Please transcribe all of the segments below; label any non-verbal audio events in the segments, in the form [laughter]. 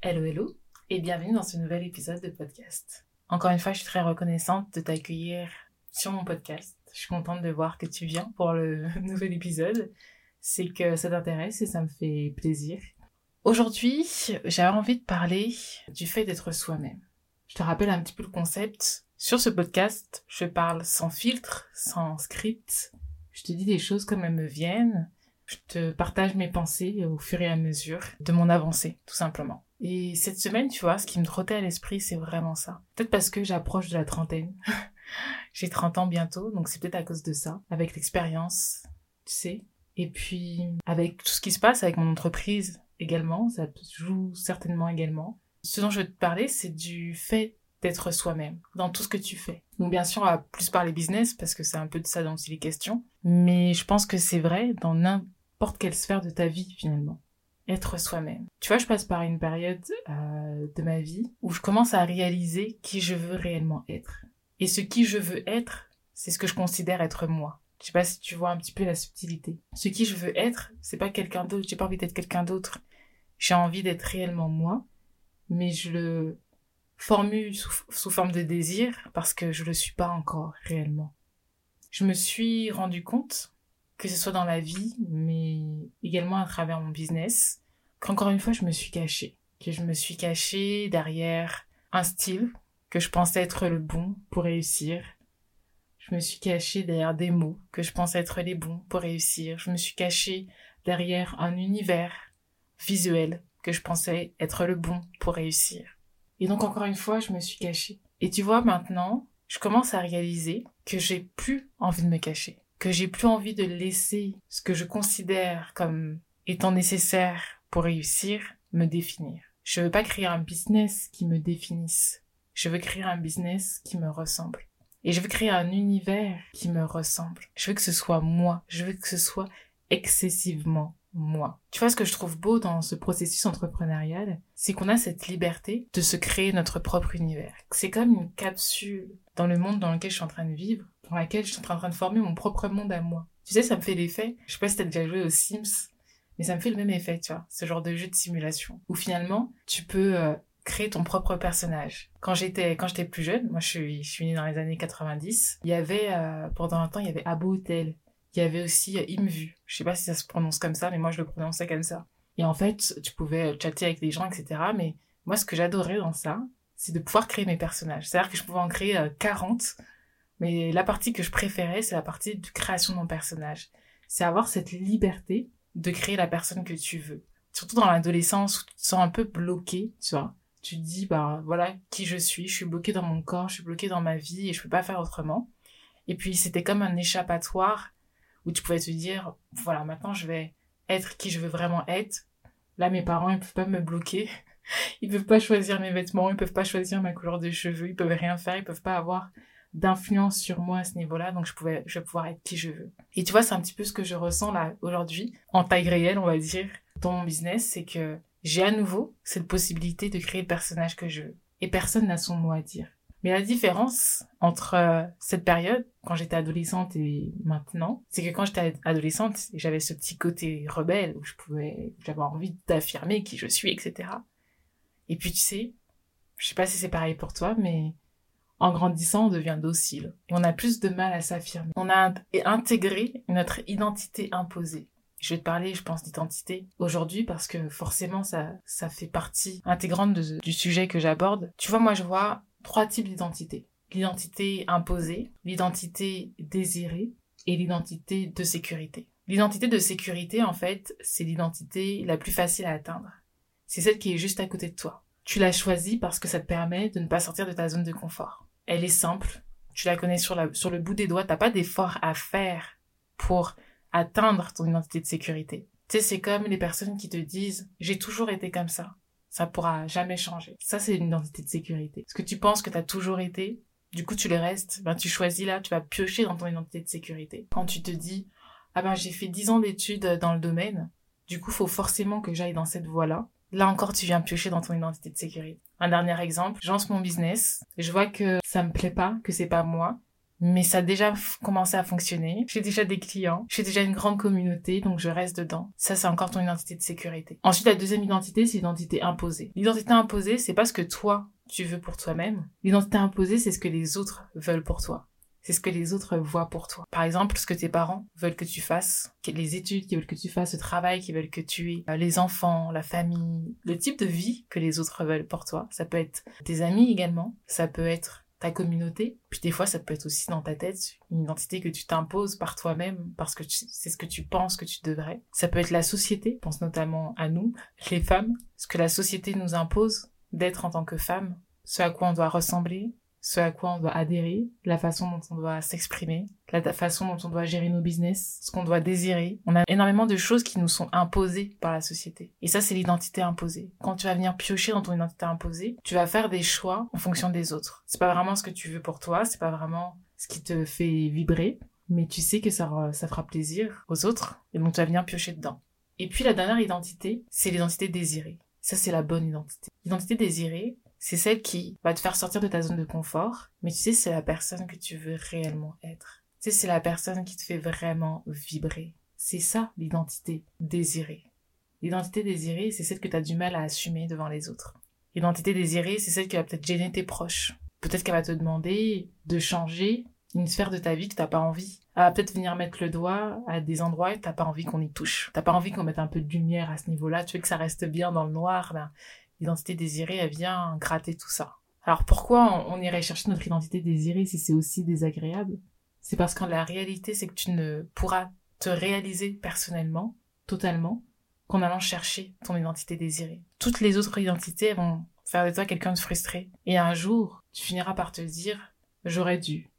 Hello, hello, et bienvenue dans ce nouvel épisode de podcast. Encore une fois, je suis très reconnaissante de t'accueillir sur mon podcast. Je suis contente de voir que tu viens pour le [laughs] nouvel épisode. C'est que ça t'intéresse et ça me fait plaisir. Aujourd'hui, j'avais envie de parler du fait d'être soi-même. Je te rappelle un petit peu le concept. Sur ce podcast, je parle sans filtre, sans script. Je te dis des choses comme elles me viennent. Je te partage mes pensées au fur et à mesure de mon avancée, tout simplement. Et cette semaine, tu vois, ce qui me trottait à l'esprit, c'est vraiment ça. Peut-être parce que j'approche de la trentaine. [laughs] J'ai 30 ans bientôt, donc c'est peut-être à cause de ça. Avec l'expérience, tu sais. Et puis, avec tout ce qui se passe avec mon entreprise également, ça joue certainement également. Ce dont je veux te parler, c'est du fait d'être soi-même dans tout ce que tu fais. Donc bien sûr, on va plus parler business parce que c'est un peu de ça dont il est question. Mais je pense que c'est vrai dans n'importe quelle sphère de ta vie finalement. Être soi-même. Tu vois, je passe par une période euh, de ma vie où je commence à réaliser qui je veux réellement être. Et ce qui je veux être, c'est ce que je considère être moi. Je sais pas si tu vois un petit peu la subtilité. Ce qui je veux être, c'est pas quelqu'un d'autre. J'ai pas envie d'être quelqu'un d'autre. J'ai envie d'être réellement moi, mais je le formule sous, sous, forme de désir parce que je le suis pas encore réellement. Je me suis rendu compte que ce soit dans la vie, mais également à travers mon business, qu'encore une fois, je me suis cachée. Que je me suis cachée derrière un style que je pensais être le bon pour réussir. Je me suis cachée derrière des mots que je pensais être les bons pour réussir. Je me suis cachée derrière un univers visuel que je pensais être le bon pour réussir. Et donc encore une fois, je me suis cachée. Et tu vois, maintenant, je commence à réaliser que j'ai plus envie de me cacher que j'ai plus envie de laisser ce que je considère comme étant nécessaire pour réussir me définir. Je veux pas créer un business qui me définisse. Je veux créer un business qui me ressemble. Et je veux créer un univers qui me ressemble. Je veux que ce soit moi. Je veux que ce soit excessivement moi. Tu vois ce que je trouve beau dans ce processus entrepreneurial, c'est qu'on a cette liberté de se créer notre propre univers. C'est comme une capsule dans le monde dans lequel je suis en train de vivre dans laquelle je suis en train de former mon propre monde à moi. Tu sais, ça me fait l'effet, je sais pas si t'as déjà joué aux Sims, mais ça me fait le même effet, tu vois, ce genre de jeu de simulation, où finalement, tu peux euh, créer ton propre personnage. Quand j'étais quand j'étais plus jeune, moi je suis, je suis née dans les années 90, il y avait, euh, pendant un temps, il y avait Abo Hotel, il y avait aussi euh, Imvu, je sais pas si ça se prononce comme ça, mais moi je le prononçais comme ça. Et en fait, tu pouvais chatter avec des gens, etc. Mais moi, ce que j'adorais dans ça, c'est de pouvoir créer mes personnages. C'est-à-dire que je pouvais en créer 40 mais la partie que je préférais, c'est la partie de création de mon personnage. C'est avoir cette liberté de créer la personne que tu veux. Surtout dans l'adolescence où tu te sens un peu bloqué, tu vois. Tu te dis, bah voilà qui je suis, je suis bloqué dans mon corps, je suis bloqué dans ma vie et je peux pas faire autrement. Et puis c'était comme un échappatoire où tu pouvais te dire, voilà, maintenant je vais être qui je veux vraiment être. Là, mes parents, ils peuvent pas me bloquer. [laughs] Ils peuvent pas choisir mes vêtements, ils peuvent pas choisir ma couleur de cheveux, ils peuvent rien faire, ils peuvent pas avoir d'influence sur moi à ce niveau-là, donc je pouvais, je vais pouvoir être qui je veux. Et tu vois, c'est un petit peu ce que je ressens là aujourd'hui, en taille réelle, on va dire, dans mon business, c'est que j'ai à nouveau cette possibilité de créer le personnage que je veux. Et personne n'a son mot à dire. Mais la différence entre euh, cette période, quand j'étais adolescente et maintenant, c'est que quand j'étais adolescente, j'avais ce petit côté rebelle où je pouvais, j'avais envie d'affirmer qui je suis, etc. Et puis tu sais, je sais pas si c'est pareil pour toi, mais en grandissant, on devient docile. Et on a plus de mal à s'affirmer. On a intégré notre identité imposée. Je vais te parler, je pense, d'identité aujourd'hui parce que forcément, ça, ça fait partie intégrante du sujet que j'aborde. Tu vois, moi, je vois trois types d'identité. L'identité imposée, l'identité désirée et l'identité de sécurité. L'identité de sécurité, en fait, c'est l'identité la plus facile à atteindre. C'est celle qui est juste à côté de toi. Tu l'as choisie parce que ça te permet de ne pas sortir de ta zone de confort elle est simple. Tu la connais sur, le bout des doigts. T'as pas d'effort à faire pour atteindre ton identité de sécurité. Tu sais, c'est comme les personnes qui te disent, j'ai toujours été comme ça. Ça pourra jamais changer. Ça, c'est une identité de sécurité. Est-ce que tu penses que t'as toujours été, du coup, tu le restes, ben, tu choisis là, tu vas piocher dans ton identité de sécurité. Quand tu te dis, ah ben, j'ai fait dix ans d'études dans le domaine, du coup, faut forcément que j'aille dans cette voie-là. Là encore, tu viens piocher dans ton identité de sécurité. Un dernier exemple, je mon business, je vois que ça me plaît pas, que c'est pas moi, mais ça a déjà commencé à fonctionner. J'ai déjà des clients, j'ai déjà une grande communauté, donc je reste dedans. Ça, c'est encore ton identité de sécurité. Ensuite, la deuxième identité, c'est l'identité imposée. L'identité imposée, c'est pas ce que toi, tu veux pour toi-même. L'identité imposée, c'est ce que les autres veulent pour toi. C'est ce que les autres voient pour toi. Par exemple, ce que tes parents veulent que tu fasses, les études qu'ils veulent que tu fasses, le travail qu'ils veulent que tu aies, euh, les enfants, la famille, le type de vie que les autres veulent pour toi. Ça peut être tes amis également. Ça peut être ta communauté. Puis des fois, ça peut être aussi dans ta tête une identité que tu t'imposes par toi-même parce que c'est ce que tu penses que tu devrais. Ça peut être la société, pense notamment à nous, les femmes, ce que la société nous impose d'être en tant que femme, ce à quoi on doit ressembler, ce à quoi on doit adhérer, la façon dont on doit s'exprimer, la façon dont on doit gérer nos business, ce qu'on doit désirer. On a énormément de choses qui nous sont imposées par la société. Et ça, c'est l'identité imposée. Quand tu vas venir piocher dans ton identité imposée, tu vas faire des choix en fonction des autres. C'est pas vraiment ce que tu veux pour toi, c'est pas vraiment ce qui te fait vibrer, mais tu sais que ça, ça fera plaisir aux autres, et donc tu vas venir piocher dedans. Et puis la dernière identité, c'est l'identité désirée. Ça, c'est la bonne identité. L'identité désirée, c'est celle qui va te faire sortir de ta zone de confort, mais tu sais, c'est la personne que tu veux réellement être. Tu sais, c'est la personne qui te fait vraiment vibrer. C'est ça, l'identité désirée. L'identité désirée, c'est celle que tu as du mal à assumer devant les autres. L'identité désirée, c'est celle qui va peut-être gêner tes proches. Peut-être qu'elle va te demander de changer une sphère de ta vie que t'as pas envie. Elle va peut-être venir mettre le doigt à des endroits et t'as pas envie qu'on y touche. T'as pas envie qu'on mette un peu de lumière à ce niveau-là. Tu veux que ça reste bien dans le noir. Ben, l'identité désirée, elle vient gratter tout ça. Alors pourquoi on, irait chercher notre identité désirée si c'est aussi désagréable? C'est parce que la réalité, c'est que tu ne pourras te réaliser personnellement, totalement, qu'en allant chercher ton identité désirée. Toutes les autres identités vont faire de toi quelqu'un de frustré. Et un jour, tu finiras par te dire, j'aurais dû,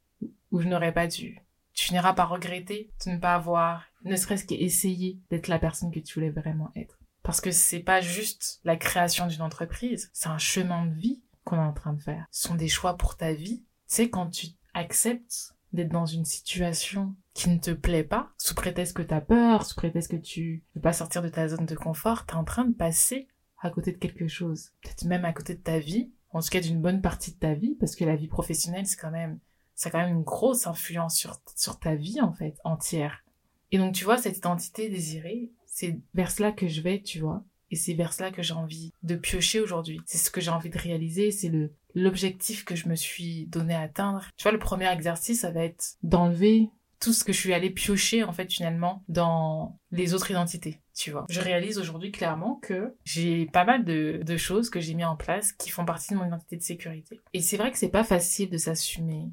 ou je n'aurais pas dû. Tu finiras par regretter de ne pas avoir, ne serait-ce qu'essayer d'être la personne que tu voulais vraiment être. Parce que c'est pas juste la création d'une entreprise, c'est un chemin de vie qu'on est en train de faire. Ce sont des choix pour ta vie. Tu sais, quand tu acceptes d'être dans une situation qui ne te plaît pas, sous prétexte que t'as peur, sous prétexte que tu veux pas sortir de ta zone de confort, t'es en train de passer à côté de quelque chose. Peut-être même à côté de ta vie, en tout cas d'une bonne partie de ta vie, parce que la vie professionnelle, c'est quand même, ça a quand même une grosse influence sur, sur ta vie, en fait, entière. Et donc, tu vois, cette identité désirée, c'est vers cela que je vais, tu vois. Et c'est vers cela que j'ai envie de piocher aujourd'hui. C'est ce que j'ai envie de réaliser, c'est le l'objectif que je me suis donné à atteindre. Tu vois, le premier exercice, ça va être d'enlever tout ce que je suis allée piocher, en fait, finalement, dans les autres identités, tu vois. Je réalise aujourd'hui clairement que j'ai pas mal de, de choses que j'ai mis en place qui font partie de mon identité de sécurité. Et c'est vrai que c'est pas facile de s'assumer.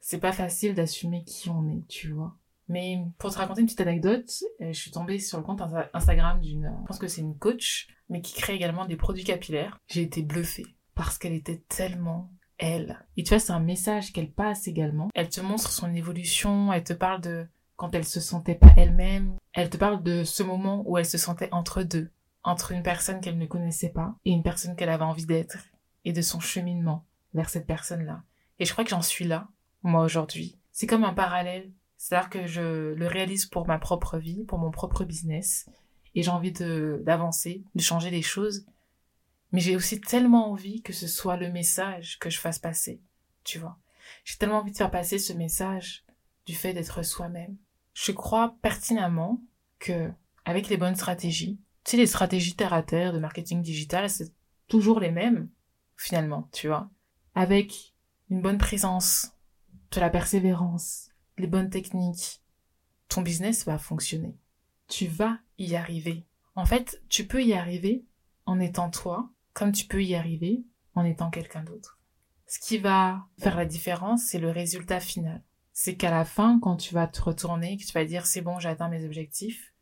C'est pas facile d'assumer qui on est, tu vois. Mais pour te raconter une petite anecdote, euh, je suis tombée sur le compte Instagram d'une, je pense que c'est une coach, mais qui crée également des produits capillaires. J'ai été bluffée parce qu'elle était tellement elle. Et tu vois, c'est un message qu'elle passe également. Elle te montre son évolution, elle te parle de quand elle se sentait pas elle-même. Elle te parle de ce moment où elle se sentait entre deux, entre une personne qu'elle ne connaissait pas et une personne qu'elle avait envie d'être, et de son cheminement vers cette personne-là. Et je crois que j'en suis là, moi aujourd'hui. C'est comme un parallèle c'est-à-dire que je le réalise pour ma propre vie, pour mon propre business, et j'ai envie de d'avancer, de changer les choses. Mais j'ai aussi tellement envie que ce soit le message que je fasse passer, tu vois. J'ai tellement envie de faire passer ce message du fait d'être soi-même. Je crois pertinemment que avec les bonnes stratégies, tu sais, les stratégies terre à terre de marketing digital, c'est toujours les mêmes, finalement, tu vois. Avec une bonne présence, de la persévérance, les bonnes techniques, ton business va fonctionner. Tu vas y arriver. En fait, tu peux y arriver en étant toi, comme tu peux y arriver en étant quelqu'un d'autre. Ce qui va faire la différence, c'est le résultat final. C'est qu'à la fin, quand tu vas te retourner, que tu vas dire c'est bon, j'ai atteint mes objectifs,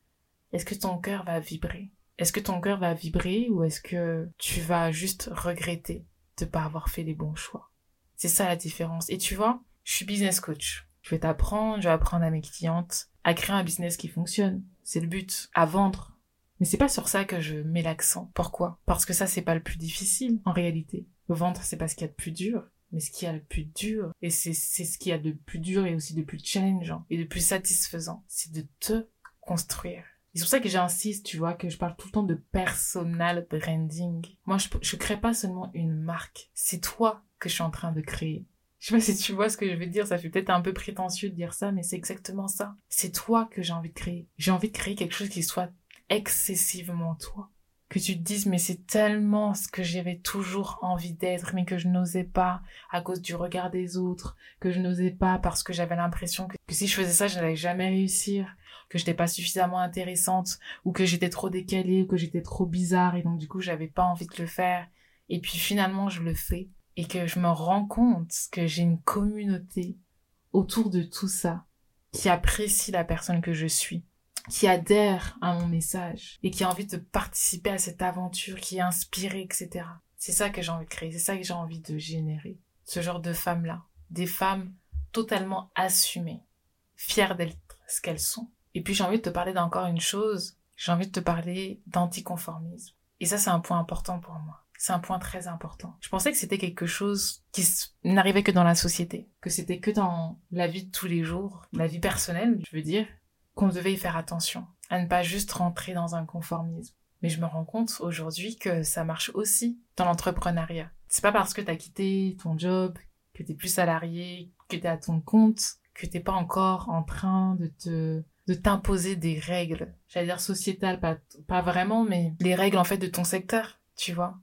est-ce que ton cœur va vibrer? Est-ce que ton cœur va vibrer ou est-ce que tu vas juste regretter de pas avoir fait les bons choix? C'est ça la différence. Et tu vois, je suis business coach. Je vais t'apprendre, je vais apprendre à mes clientes à créer un business qui fonctionne. C'est le but. À vendre. Mais c'est pas sur ça que je mets l'accent. Pourquoi? Parce que ça, c'est pas le plus difficile, en réalité. Vendre, c'est pas ce qu'il y a de plus dur. Mais ce qu'il y a le plus dur, et c'est, c'est ce qu'il y a de plus dur et aussi de plus challengeant et de plus satisfaisant, c'est de te construire. C'est pour ça que j'insiste, tu vois, que je parle tout le temps de personal branding. Moi, je, je crée pas seulement une marque. C'est toi que je suis en train de créer. Je sais pas si tu vois ce que je veux dire, ça fait peut-être un peu prétentieux de dire ça, mais c'est exactement ça. C'est toi que j'ai envie de créer. J'ai envie de créer quelque chose qui soit excessivement toi. Que tu te dises, mais c'est tellement ce que j'avais toujours envie d'être, mais que je n'osais pas à cause du regard des autres, que je n'osais pas parce que j'avais l'impression que, si je faisais ça, je n'allais jamais réussir, que je n'étais pas suffisamment intéressante, ou que j'étais trop décalée, ou que j'étais trop bizarre, et donc du coup, j'avais pas envie de le faire. Et puis finalement, je le fais, et que je me rends compte que j'ai une communauté autour de tout ça, qui apprécie la personne que je suis qui adhère à mon message et qui a envie de participer à cette aventure, qui est inspirée, etc. C'est ça que j'ai envie de créer, c'est ça que j'ai envie de générer. Ce genre de femmes-là. Des femmes totalement assumées, fières d'être ce qu'elles sont. Et puis j'ai envie de te parler d'encore une chose, j'ai envie de te parler d'anticonformisme. Et ça, c'est un point important pour moi. C'est un point très important. Je pensais que c'était quelque chose qui n'arrivait que dans la société, que c'était que dans la vie de tous les jours, la vie personnelle, je veux dire, qu'on devait y faire attention, à ne pas juste rentrer dans un conformisme. Mais je me rends compte aujourd'hui que ça marche aussi dans l'entrepreneuriat. C'est pas parce que t'as quitté ton job, que t'es plus salarié, que t'es à ton compte, que t'es pas encore en train de te de t'imposer des règles. J'allais dire sociétales, pas, pas vraiment, mais les règles en fait de ton secteur, tu vois.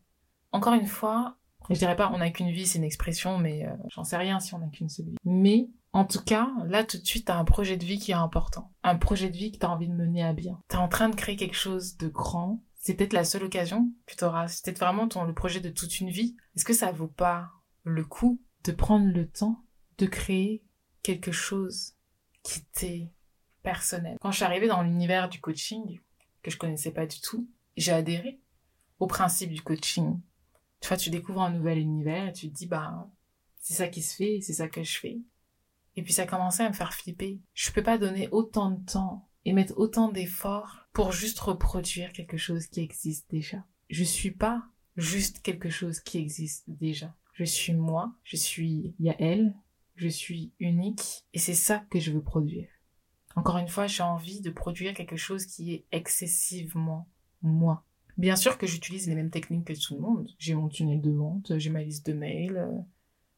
Encore une fois, je dirais pas on n'a qu'une vie, c'est une expression, mais euh, j'en sais rien si on n'a qu'une seule vie. Mais en tout cas, là tout de suite, t'as un projet de vie qui est important. Un projet de vie que t'as envie de mener à bien. T'es en train de créer quelque chose de grand. C'est peut-être la seule occasion que t'auras. C'est peut-être vraiment ton, le projet de toute une vie. Est-ce que ça vaut pas le coup de prendre le temps de créer quelque chose qui t'est personnel? Quand je suis arrivée dans l'univers du coaching, que je connaissais pas du tout, j'ai adhéré au principe du coaching. Tu vois, tu découvres un nouvel univers et tu te dis, bah, c'est ça qui se fait, c'est ça que je fais. Et puis ça commençait à me faire flipper. Je peux pas donner autant de temps et mettre autant d'efforts pour juste reproduire quelque chose qui existe déjà. Je suis pas juste quelque chose qui existe déjà. Je suis moi, je suis Yael, je suis unique et c'est ça que je veux produire. Encore une fois, j'ai envie de produire quelque chose qui est excessivement moi. Bien sûr que j'utilise les mêmes techniques que tout le monde. J'ai mon tunnel de vente, j'ai ma liste de mails, euh,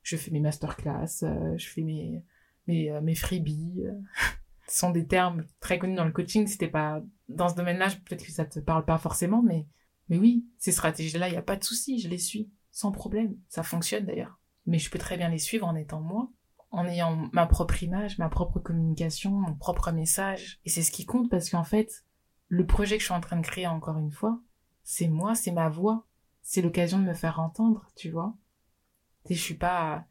je fais mes masterclass, euh, je fais mes mes, euh, mes freebies. [laughs] Ce sont des termes très connus dans le coaching. C'était pas dans ce domaine-là, peut-être que ça te parle pas forcément, mais mais oui, ces stratégies-là, il y a pas de souci, je les suis sans problème. Ça fonctionne d'ailleurs. Mais je peux très bien les suivre en étant moi, en ayant ma propre image, ma propre communication, mon propre message. Et c'est ce qui compte parce qu'en fait, le projet que je suis en train de créer encore une fois, c'est moi, c'est ma voix. C'est l'occasion de me faire entendre, tu vois. Et je suis pas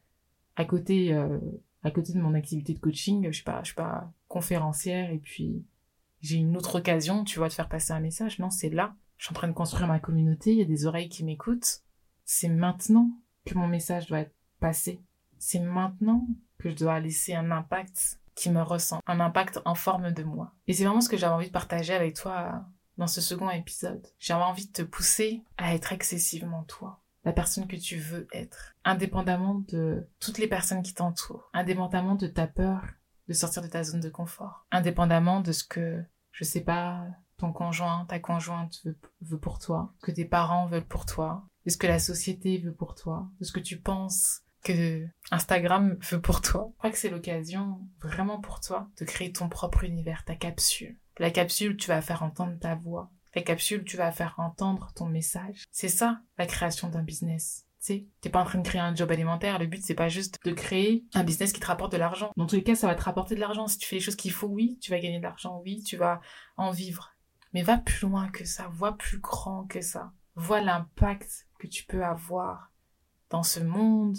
à côté euh, à côté de mon activité de coaching, je suis pas, je suis pas conférencière et puis j'ai une autre occasion, tu vois, de faire passer un message. Non, c'est là. Je suis en train de construire ma communauté, il y a des oreilles qui m'écoutent. C'est maintenant que mon message doit être passé. C'est maintenant que je dois laisser un impact qui me ressent, un impact en forme de moi. Et c'est vraiment ce que j'avais envie de partager avec toi dans ce second épisode. J'avais envie de te pousser à être excessivement toi la personne que tu veux être, indépendamment de toutes les personnes qui t'entourent, indépendamment de ta peur de sortir de ta zone de confort, indépendamment de ce que, je sais pas, ton conjoint, ta conjointe veut, pour toi, que tes parents veulent pour toi, de ce que la société veut pour toi, de ce que tu penses que Instagram veut pour toi. Je crois que c'est l'occasion vraiment pour toi de créer ton propre univers, ta capsule. La capsule, tu vas faire entendre ta voix, la capsule, tu vas faire entendre ton message. C'est ça, la création d'un business. Tu t'es pas en train de créer un job alimentaire. Le but, c'est pas juste de créer un business qui te rapporte de l'argent. Dans tous les cas, ça va te rapporter de l'argent. Si tu fais les choses qu'il faut, oui, tu vas gagner de l'argent. Oui, tu vas en vivre. Mais va plus loin que ça. Vois plus grand que ça. Vois l'impact que tu peux avoir dans ce monde,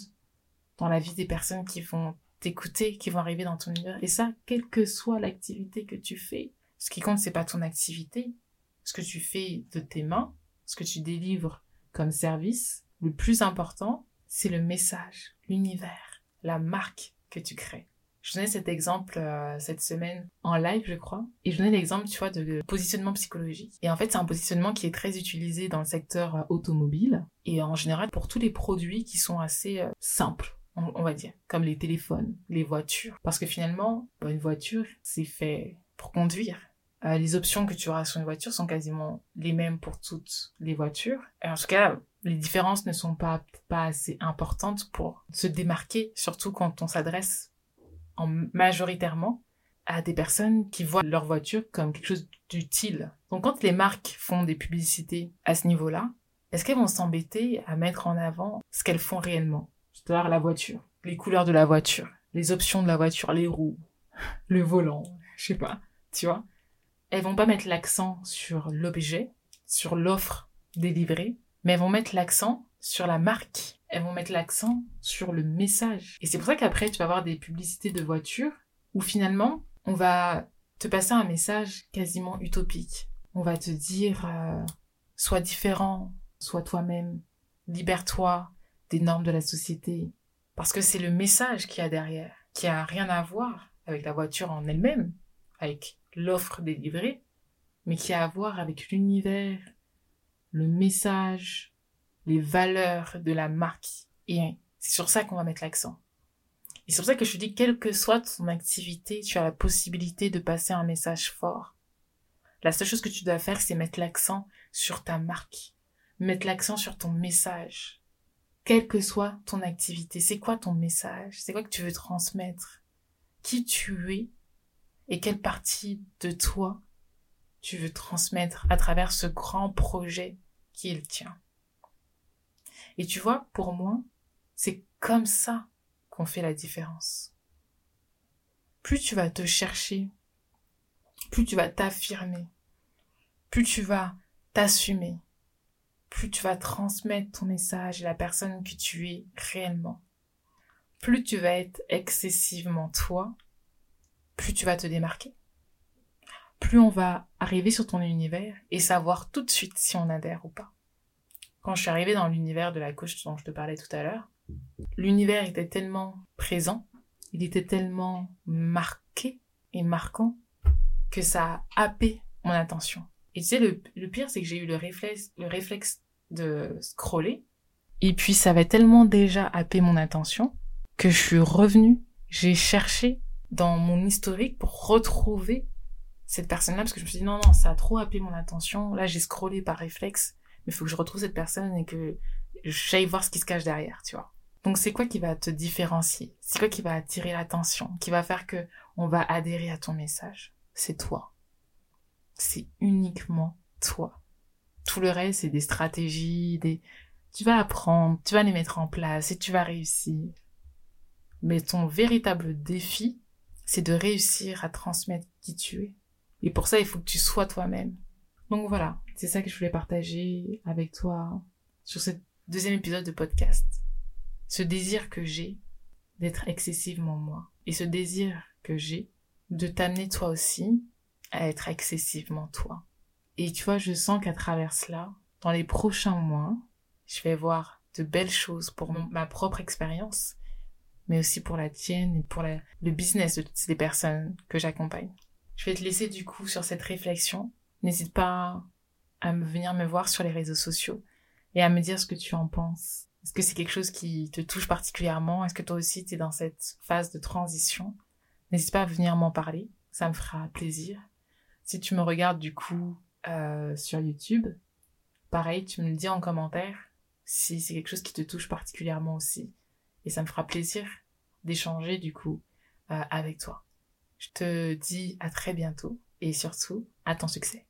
dans la vie des personnes qui vont t'écouter, qui vont arriver dans ton univers. Et ça, quelle que soit l'activité que tu fais. Ce qui compte, c'est pas ton activité, ce que tu fais de tes mains, ce que tu délivres comme service, le plus important, c'est le message, l'univers, la marque que tu crées. Je donnais cet exemple euh, cette semaine en live, je crois, et je donnais l'exemple, tu vois, de positionnement psychologique. Et en fait, c'est un positionnement qui est très utilisé dans le secteur euh, automobile et en général pour tous les produits qui sont assez euh, simples, on, va dire, comme les téléphones, les voitures. Parce que finalement, bah, une voiture, c'est fait pour conduire Euh, les options que tu auras sur une voiture sont quasiment les mêmes pour toutes les voitures. En tout cas, les différences ne sont pas, pas assez importantes pour se démarquer, surtout quand on s'adresse en majoritairement à des personnes qui voient leur voiture comme quelque chose d'utile. Donc quand les marques font des publicités à ce niveau-là, est-ce qu'elles vont s'embêter à mettre en avant ce qu'elles font réellement? C'est-à-dire la voiture, les couleurs de la voiture, les options de la voiture, les roues, [laughs] le volant, je sais pas, tu vois? Elles vont pas mettre l'accent sur l'objet, sur l'offre délivrée, mais elles vont mettre l'accent sur la marque. Elles vont mettre l'accent sur le message. Et c'est pour ça qu'après, tu vas avoir des publicités de voitures où finalement, on va te passer un message quasiment utopique. On va te dire, euh, sois différent, sois toi-même, libère-toi des normes de la société. Parce que c'est le message qu'il y a derrière, qui a rien à voir avec la voiture en elle-même, avec l'offre délivrée, mais qui a à voir avec l'univers, le message, les valeurs de la marque. Et c'est sur ça qu'on va mettre l'accent. Et c'est pour ça que je te dis, quelle que soit ton activité, tu as la possibilité de passer un message fort. La seule chose que tu dois faire, c'est mettre l'accent sur ta marque. Mettre l'accent sur ton message. Quelle que soit ton activité, c'est quoi ton message? C'est quoi que tu veux transmettre? Qui tu es? Et quelle partie de toi tu veux transmettre à travers ce grand projet qui est le tien? Et tu vois, pour moi, c'est comme ça qu'on fait la différence. Plus tu vas te chercher, plus tu vas t'affirmer, plus tu vas t'assumer, plus tu vas transmettre ton message à la personne que tu es réellement, plus tu vas être excessivement toi, plus tu vas te démarquer. Plus on va arriver sur ton univers et savoir tout de suite si on adhère ou pas. Quand je suis arrivée dans l'univers de la coach dont je te parlais tout à l'heure, l'univers était tellement présent, il était tellement marqué et marquant que ça a happé mon attention. Et tu sais, le, pire, c'est que j'ai eu le réflexe, le réflexe de scroller. Et puis, ça avait tellement déjà happé mon attention que je suis revenue. J'ai cherché dans mon historique pour retrouver cette personne-là parce que je me suis dit non, non, ça a trop happé mon attention. Là, j'ai scrollé par réflexe, mais il faut que je retrouve cette personne et que j'aille voir ce qui se cache derrière, tu vois. Donc c'est quoi qui va te différencier? C'est quoi qui va attirer l'attention? Qui va faire que on va adhérer à ton message? C'est toi. C'est uniquement toi. Tout le reste c'est des stratégies, des tu vas apprendre, tu vas les mettre en place et tu vas réussir. Mais ton véritable défi, c'est de réussir à transmettre qui tu es. Et pour ça, il faut que tu sois toi-même. Donc voilà, c'est ça que je voulais partager avec toi sur ce deuxième épisode de podcast ce désir que j'ai d'être excessivement moi et ce désir que j'ai de t'amener toi aussi à être excessivement toi. Et tu vois, je sens qu'à travers cela, dans les prochains mois, je vais voir de belles choses pour ma propre expérience, mais aussi pour la tienne et pour le business de toutes les personnes que j'accompagne. Je vais te laisser du coup sur cette réflexion. N'hésite pas à venir me voir sur les réseaux sociaux et à me dire ce que tu en penses. Est-ce que c'est quelque chose qui te touche particulièrement? Est-ce que toi aussi tu es dans cette phase de transition? N'hésite pas à venir m'en parler, ça me fera plaisir. Si tu me regardes du coup euh, sur YouTube, pareil, tu me le dis en commentaire si c'est quelque chose qui te touche particulièrement aussi. Et ça me fera plaisir d'échanger du coup euh, avec toi. Je te dis à très bientôt et surtout à ton succès.